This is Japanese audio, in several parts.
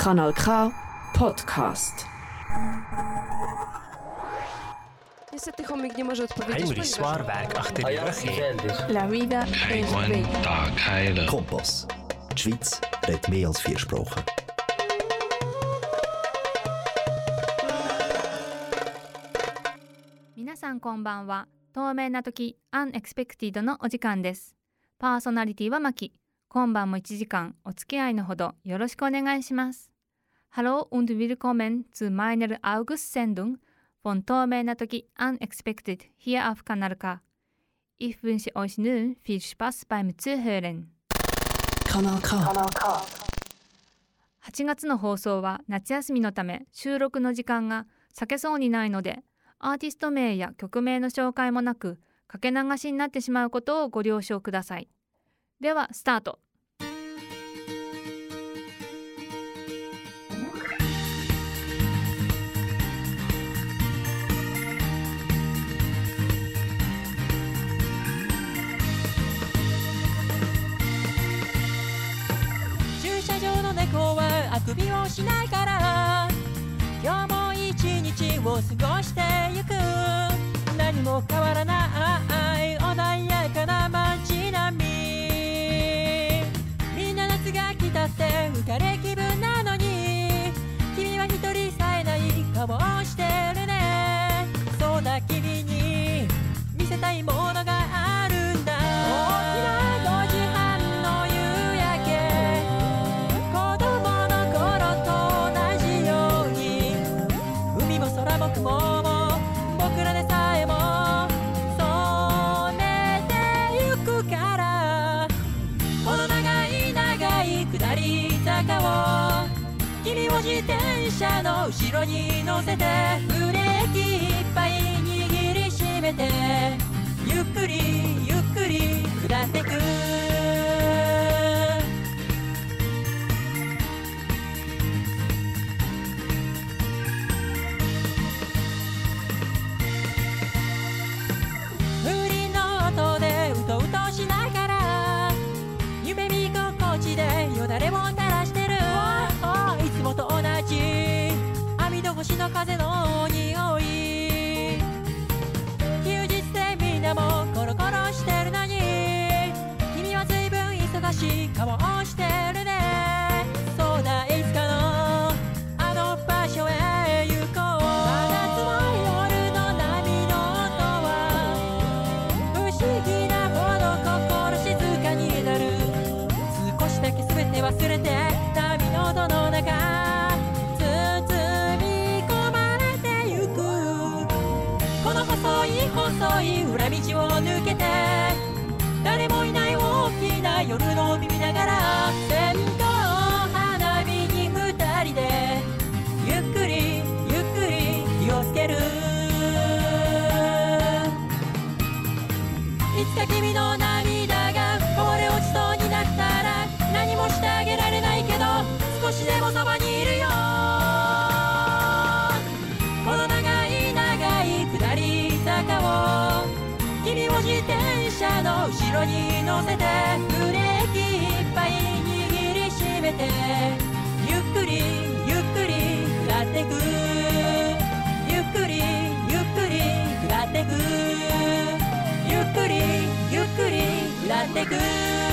Kanal K Podcast. Niestety chomik nie może odpowiedzieć. Heinrich Zwaarwerk achter die Rüche. La vida es bella. Tag heilen. Kompass. Die Schweiz redet mehr als vier Sprachen. 皆さんこんばんは透明な時アンエクスペクティドのお時間ですパーソナリティはマキ今晩も1時間お付き合いのほどよろしくお願いします Hallo und willkommen zu meiner August-Sendung von 透明な時 Unexpected hier auf Kanal K Ich wünsche euch nun viel Spaß beim Zuhören Kanal K. 8月の放送は夏休みのため収録の時間が避けそうにないのでアーティスト名や曲名の紹介もなくかけ流しになってしまうことをご了承くださいではスタートあくびをしないから。今日も一日を過ごしてゆく。何も変わらない。穏やかな街並み。みんな夏が来たって浮かれ気分なのに。君は一人さえない。顔を車の後ろに乗せてブレーキいっぱい握りしめてゆっくりゆっくり下ってく。に乗せてブレーキいっぱい握りしめてゆっくりゆっくり下ってく。ゆっくりゆっくり下ってく。ゆっくりゆっくり下ってく。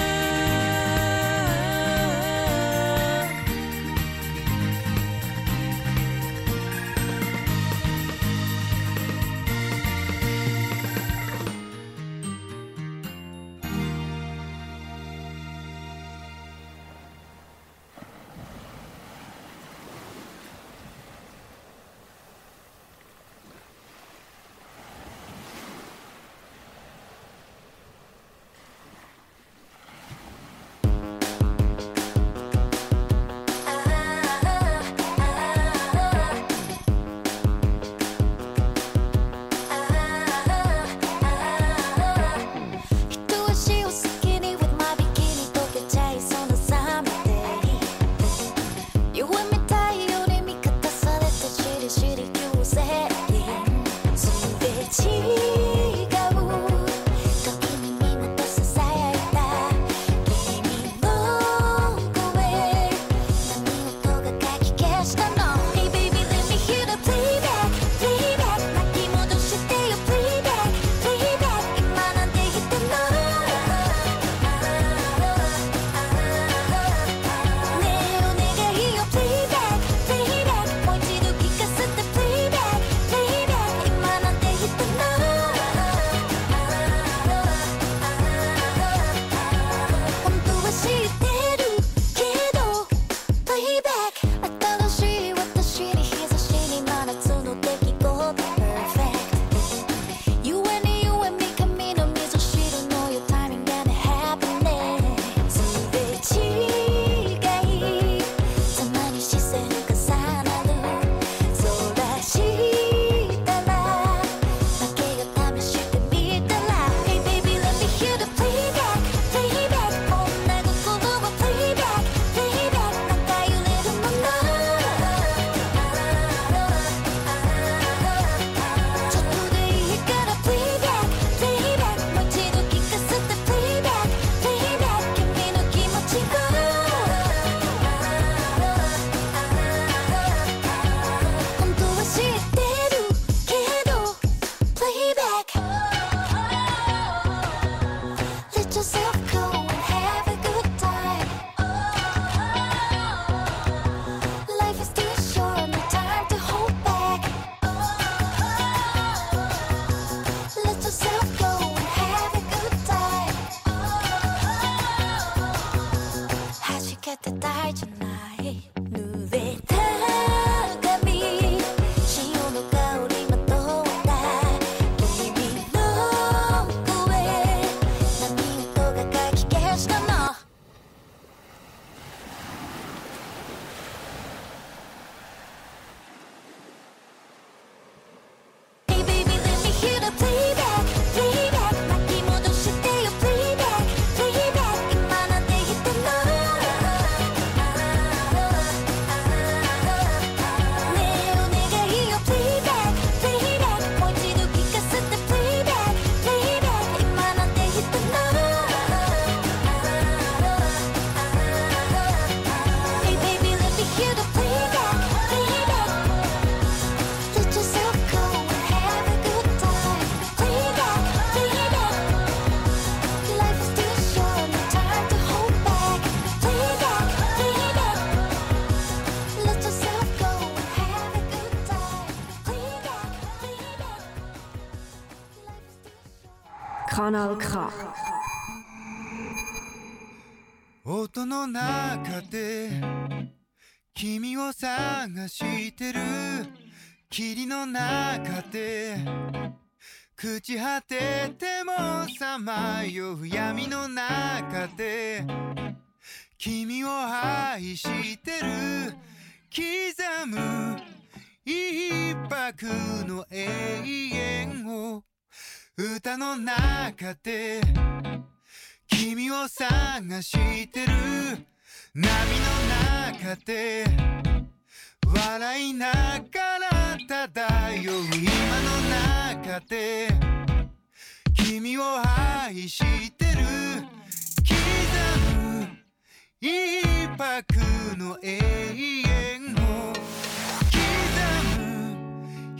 Kanal K. 音の中で君を探してる霧の中で朽ち果ててもさまよう闇の中で君を愛してる刻む一泊の永遠を歌の中で君を探してる。波の中で笑いながら漂う今の中で君を愛してる。刻む。一泊の永遠。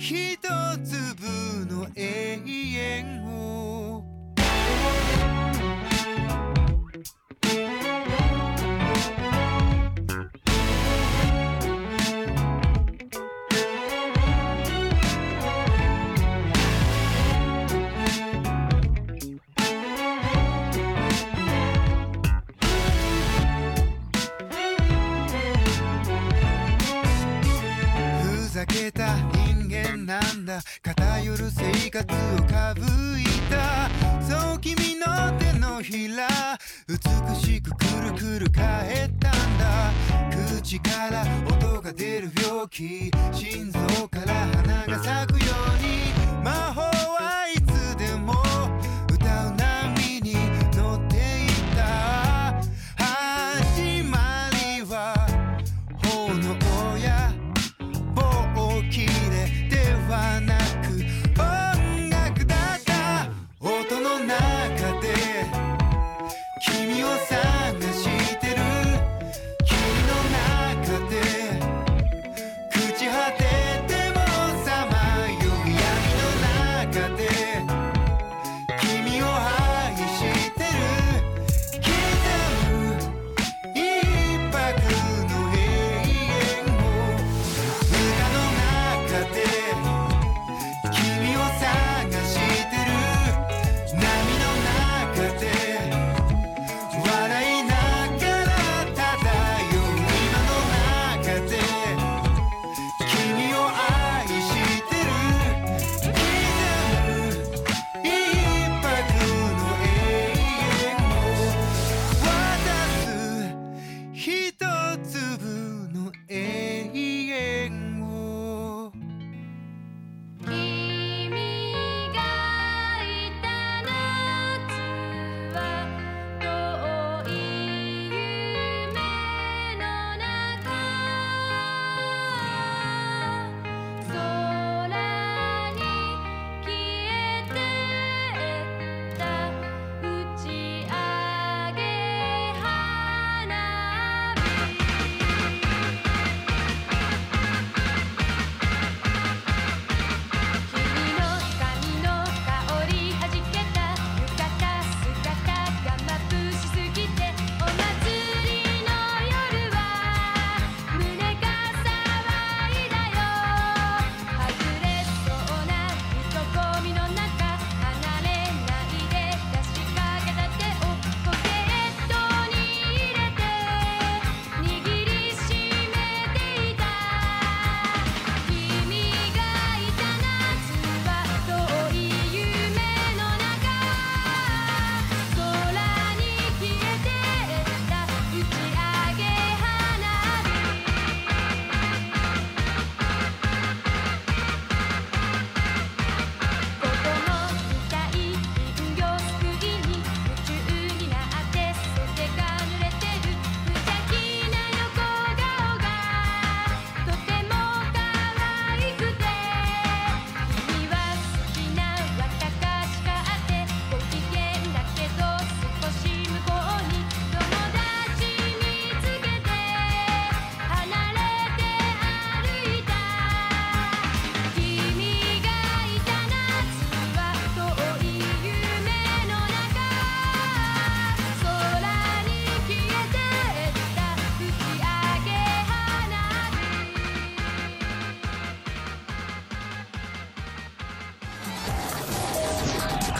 一粒の永遠を。ふ偏る生活をかぶいた。そう君の手のひら美しくくるくる返ったんだ。口から音が出る病気。心臓から花が咲くように。魔法は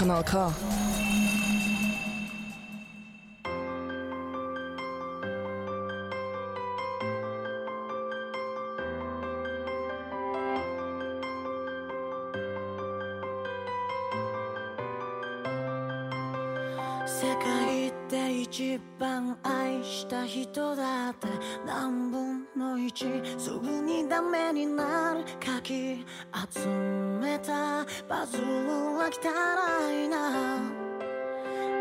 Kanal K.「界で一番愛した人だって何分の一すぐにダメになる」「かき集めたパズルは汚いな」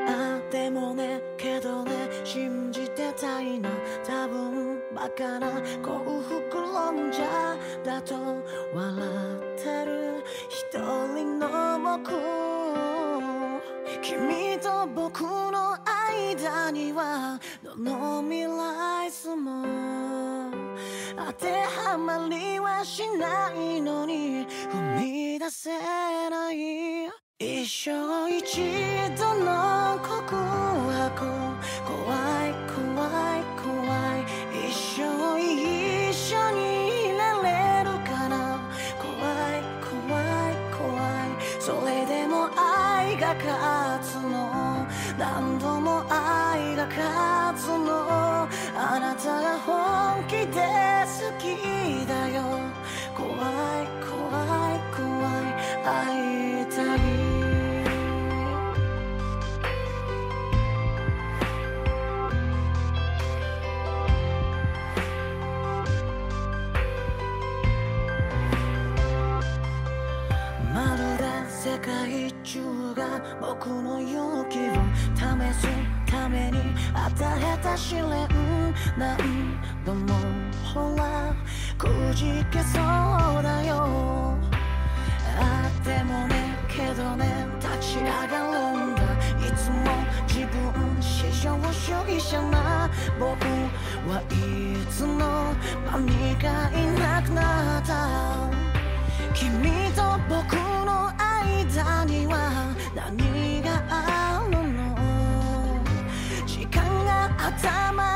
あでもねけどね信じてたいな。多分バカな幸福論者だと笑ってる一人の僕。君と僕の間にはどの未来図も当てはまりはしないのに踏み出せない一生一度の告白怖い怖い怖い一生一緒にいられるかな怖い怖い怖いそれでも愛が勝つの何度も愛が勝つの。あなたが本気で好きだよ。怖い怖い怖い。愛世界中が僕の勇気を試すために与えた試練何度もほらくじけそうだよ。あでもねけどね立ち上がるんだ。いつも自分至上主義者な。僕はいつの間にかいなくなった。君が頭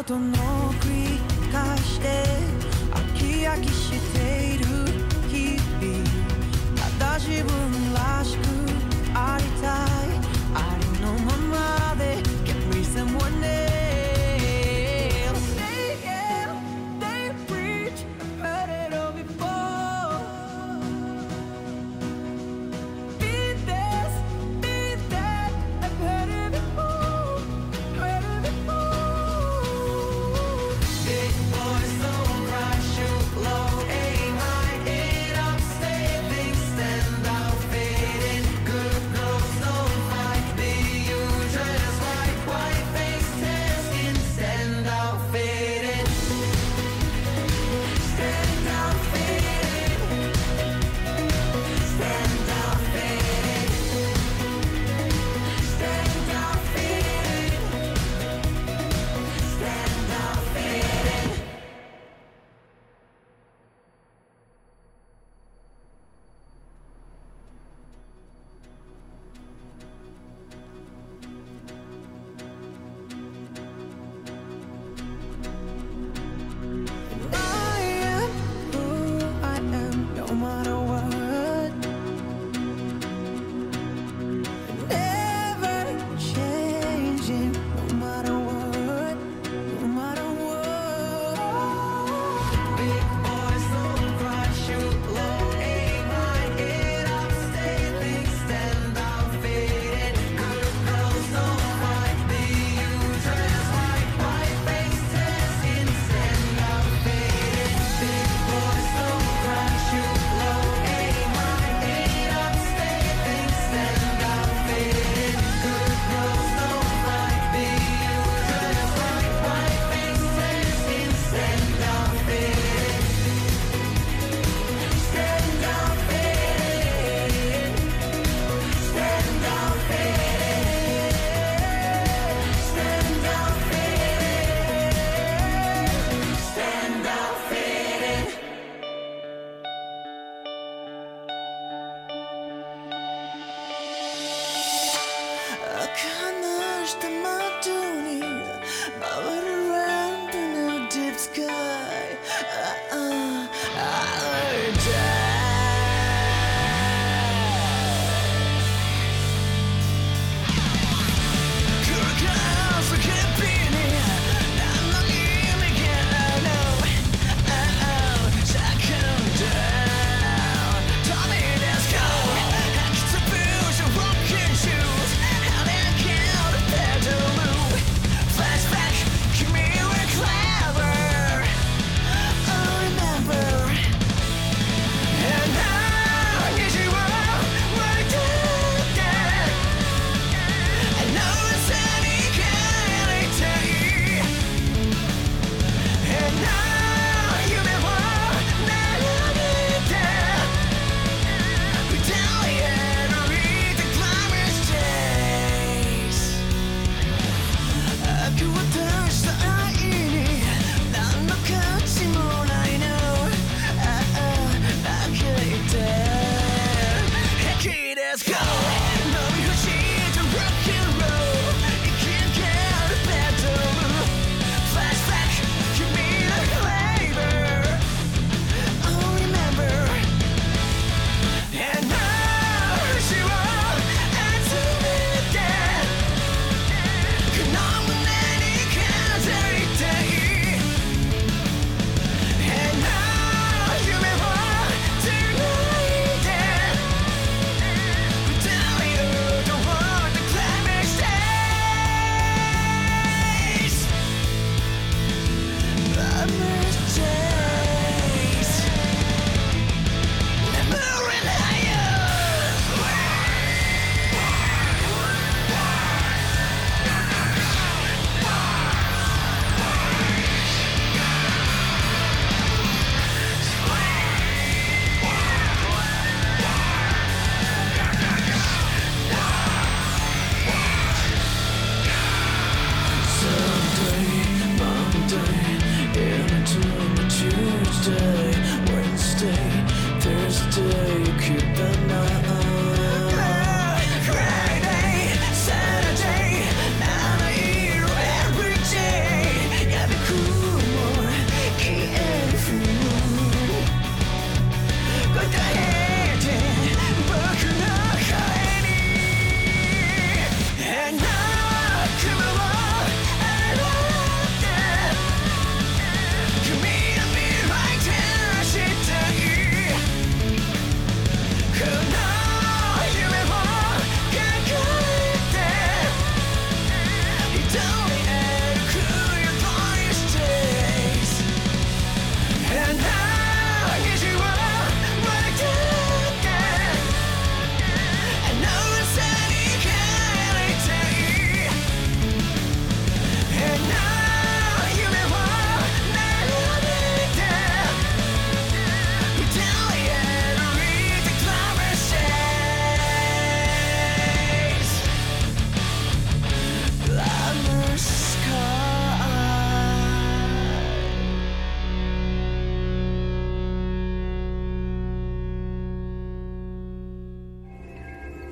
ことの繰り返して飽き飽きして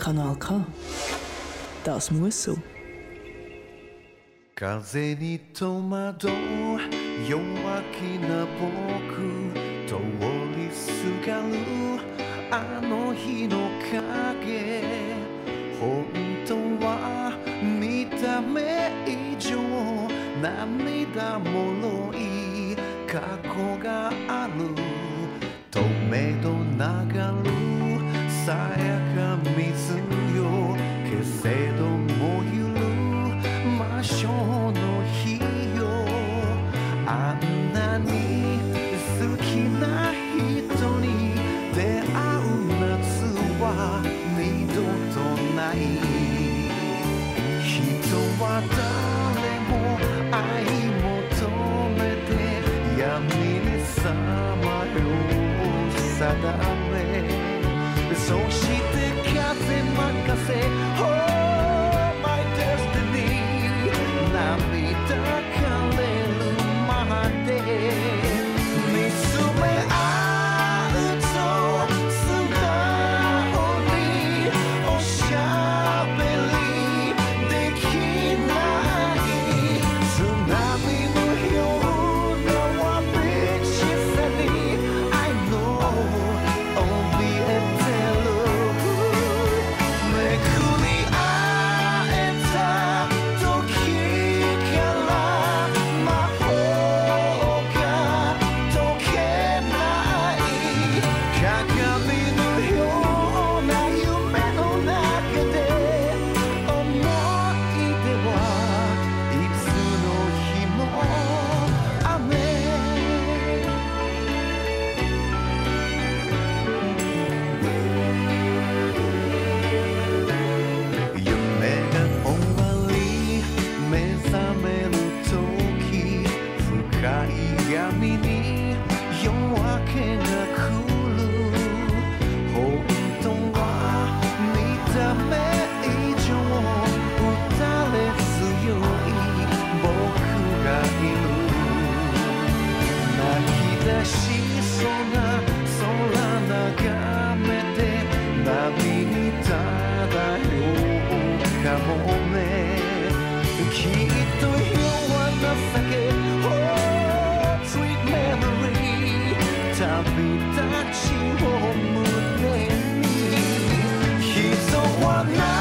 Kanal K. Das muss so. 風に戸惑う弱気な僕通りすがるあの日の影本当は見た目以上涙もろい過去がある止めど流る that たちを胸にひそわない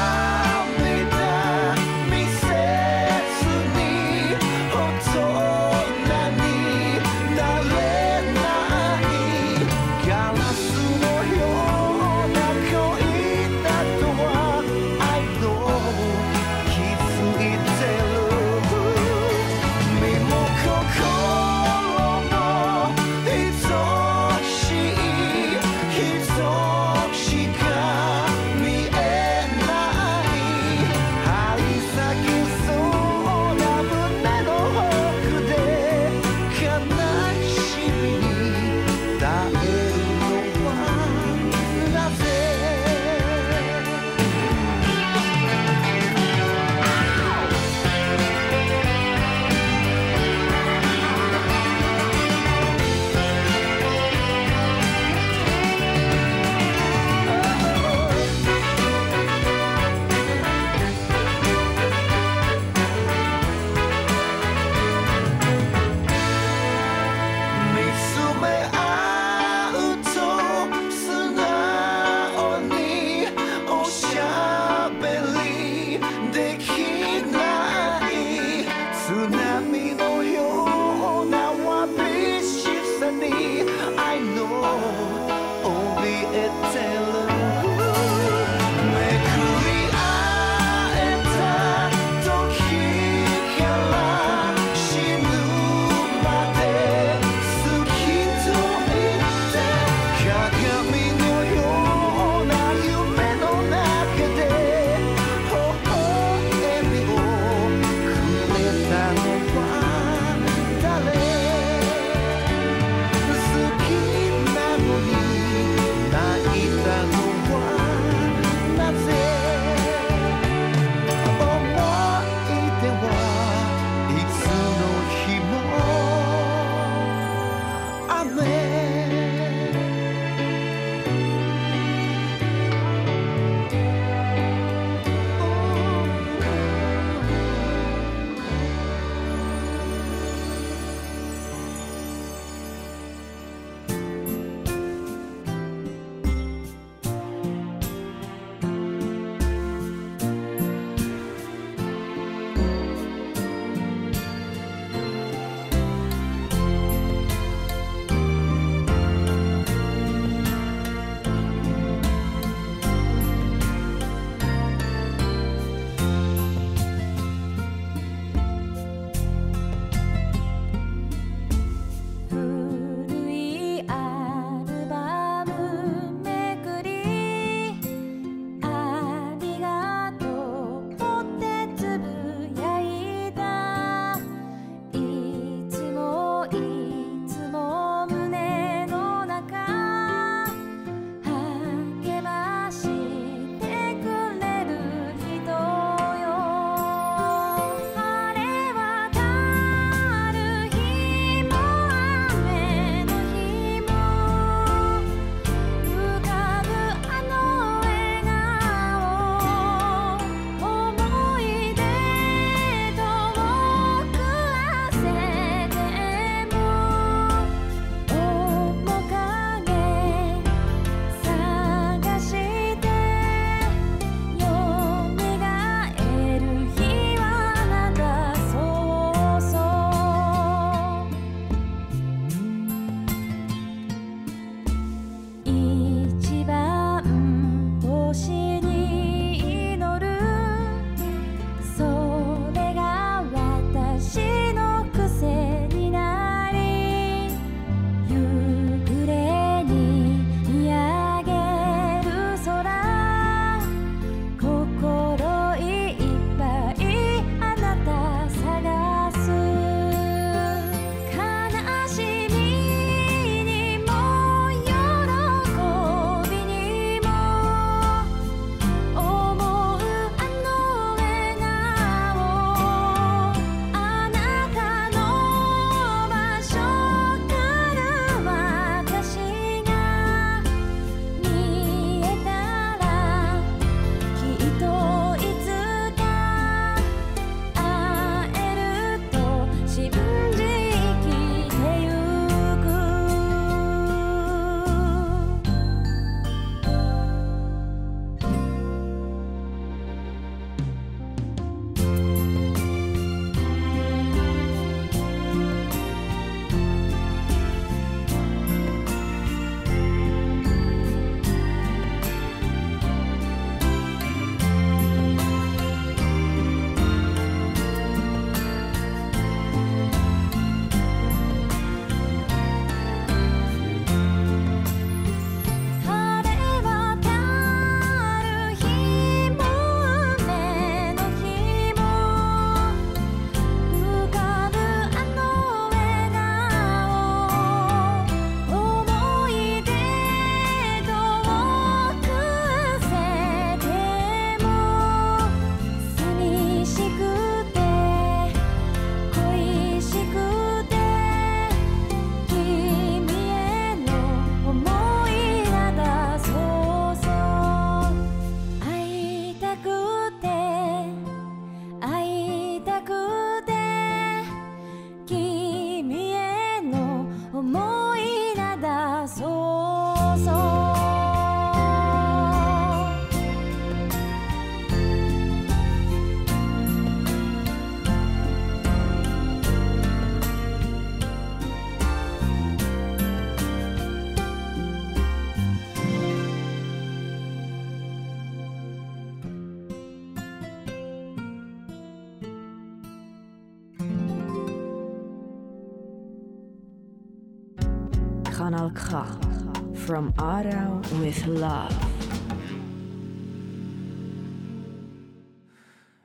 from Arau with love.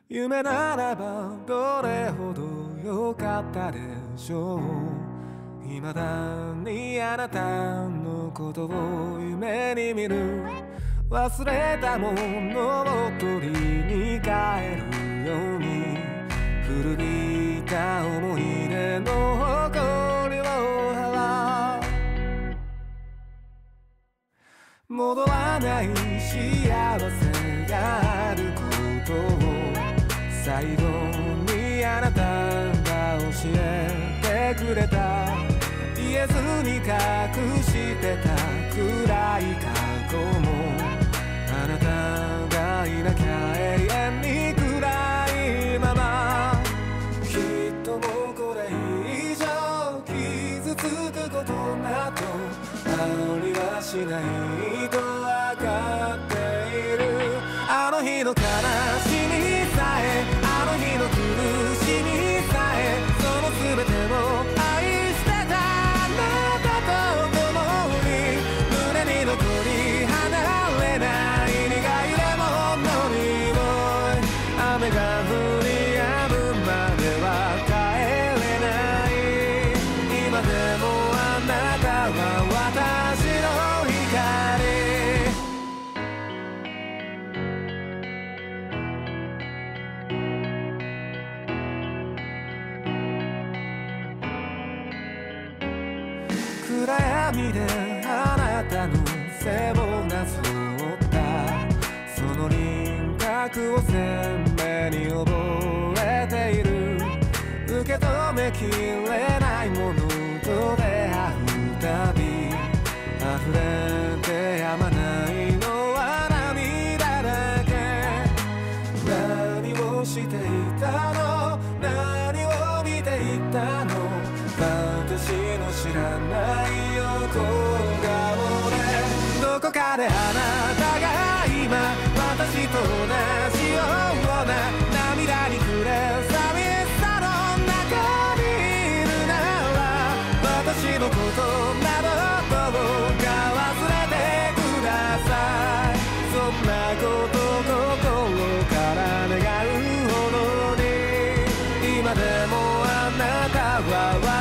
夢ならばどれほど良かったでしょう。未だにあなたのことを夢に見る。忘れたものを取りに帰るように。古びた思い出の戻らない幸せがあることを最後にあなたが教えてくれた言えずに隠してた暗い過去もできる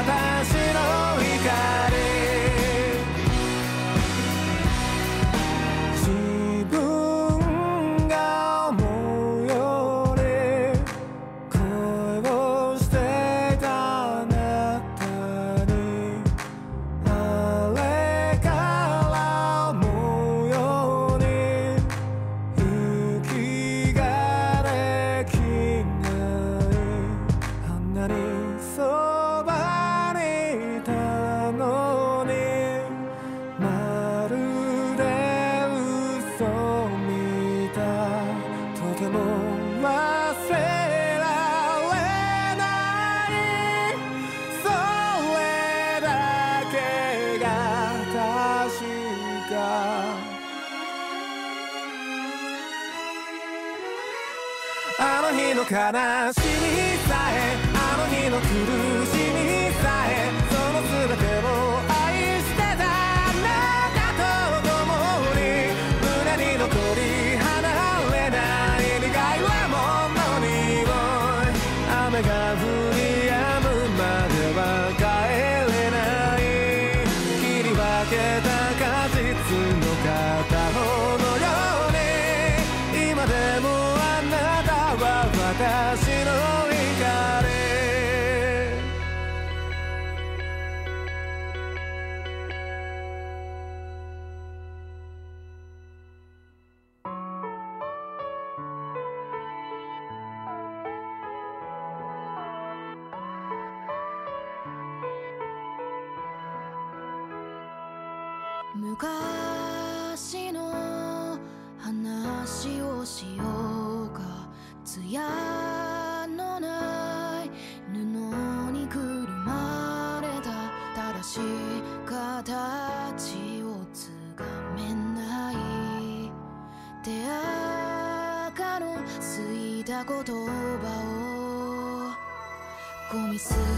bye. caras 潮が艶のない布にくるまれた正しい形をつかめない。手垢のすいた言葉を。ゴミ捨て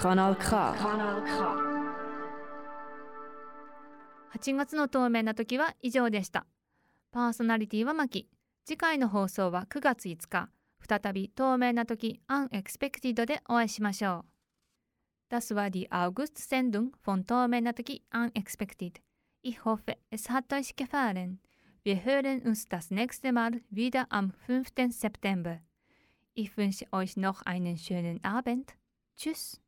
Kanal K. Kanal K. 8月の透明な時は以上でした。パーソナリティはマキ。次回の放送は9月5日、再び透明な時 Unexpected でお会いしましょう。Das war die August-Sendung von 透明な時 Unexpected. Ich hoffe, es hat euch gefallen. Wir hören uns das nächste Mal wieder am 5. September. Ich wünsche euch noch einen schönen Abend. Tschüss.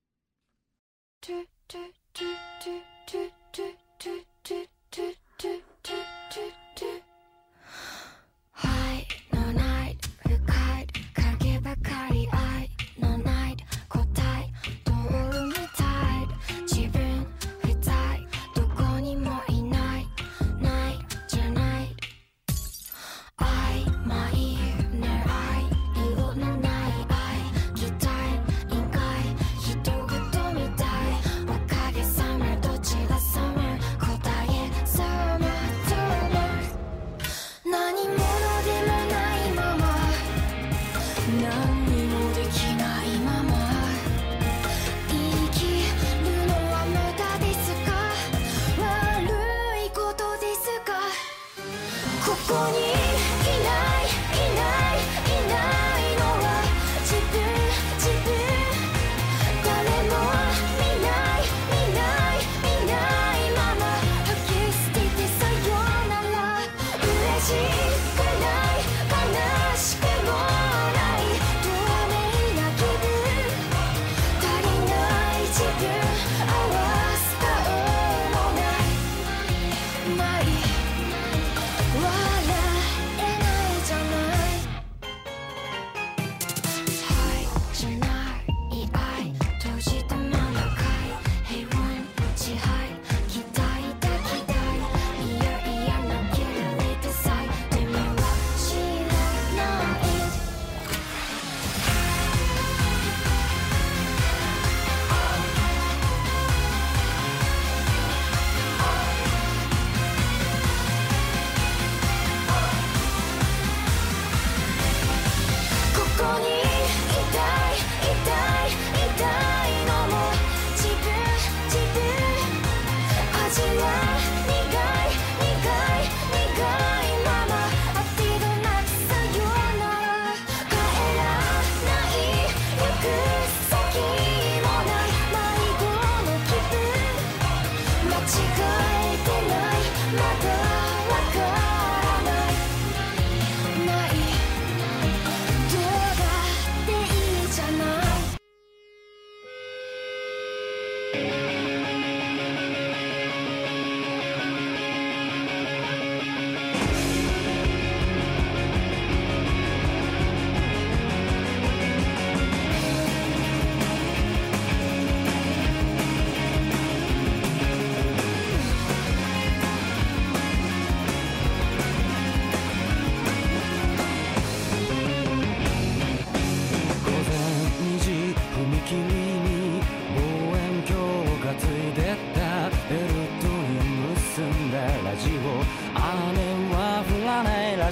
Toot, toot, toot, toot, toot, toot, toot, toot, toot, toot, toot, toot, toot.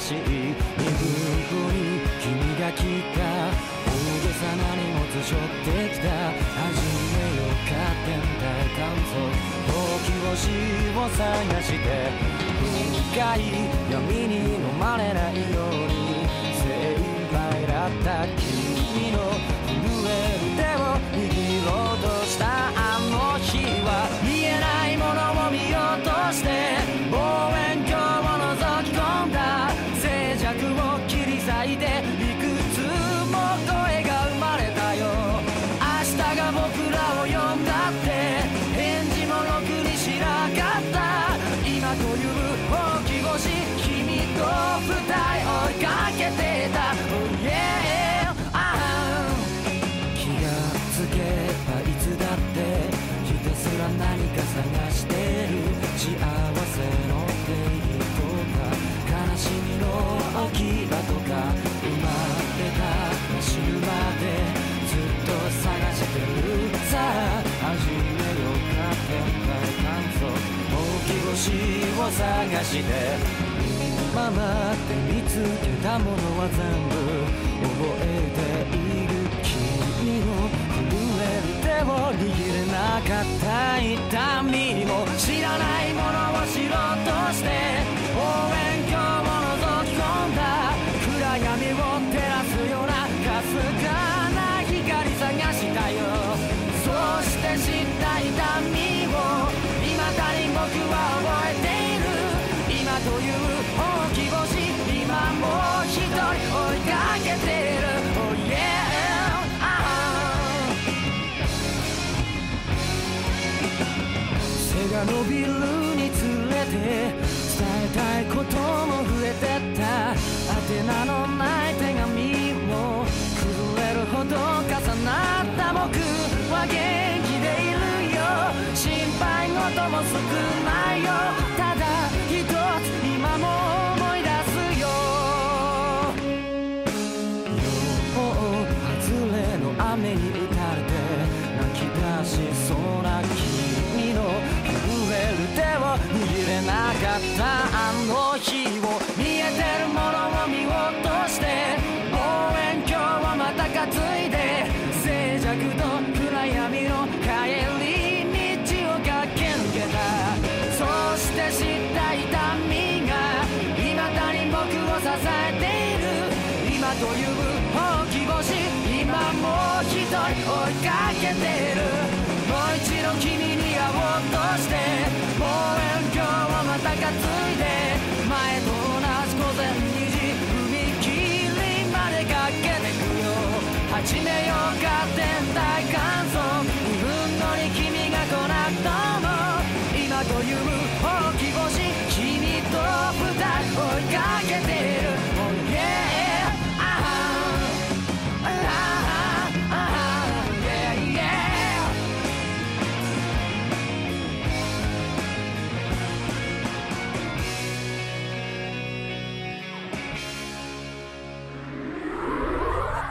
しい。身分くに君が来た。大げさな荷物背負ってきた。始めようか天体観測時を死を探して。深い闇に飲まれないように。精一杯だった探してママって見つけたものは全部覚えている君の震える手を握れなかった痛みも知らないものを知ろうとしてが伸びるにつれて伝えたいことも増えてった。宛名のない手紙も崩れるほど重なった僕は元気でいるよ。心配事も少ないよ。ただ一つ今も手を握れなかったあの日を見えてるものを見落として望遠鏡をまた担いで静寂と暗闇の帰り道を駆け抜けたそして知った痛みが未だに僕を支えている今という大き星今もう一人追いかけてるもう一度君に会おうとして始めようか天体観測2分後に君が来なくとも。今という大き星君と二人追いかけて。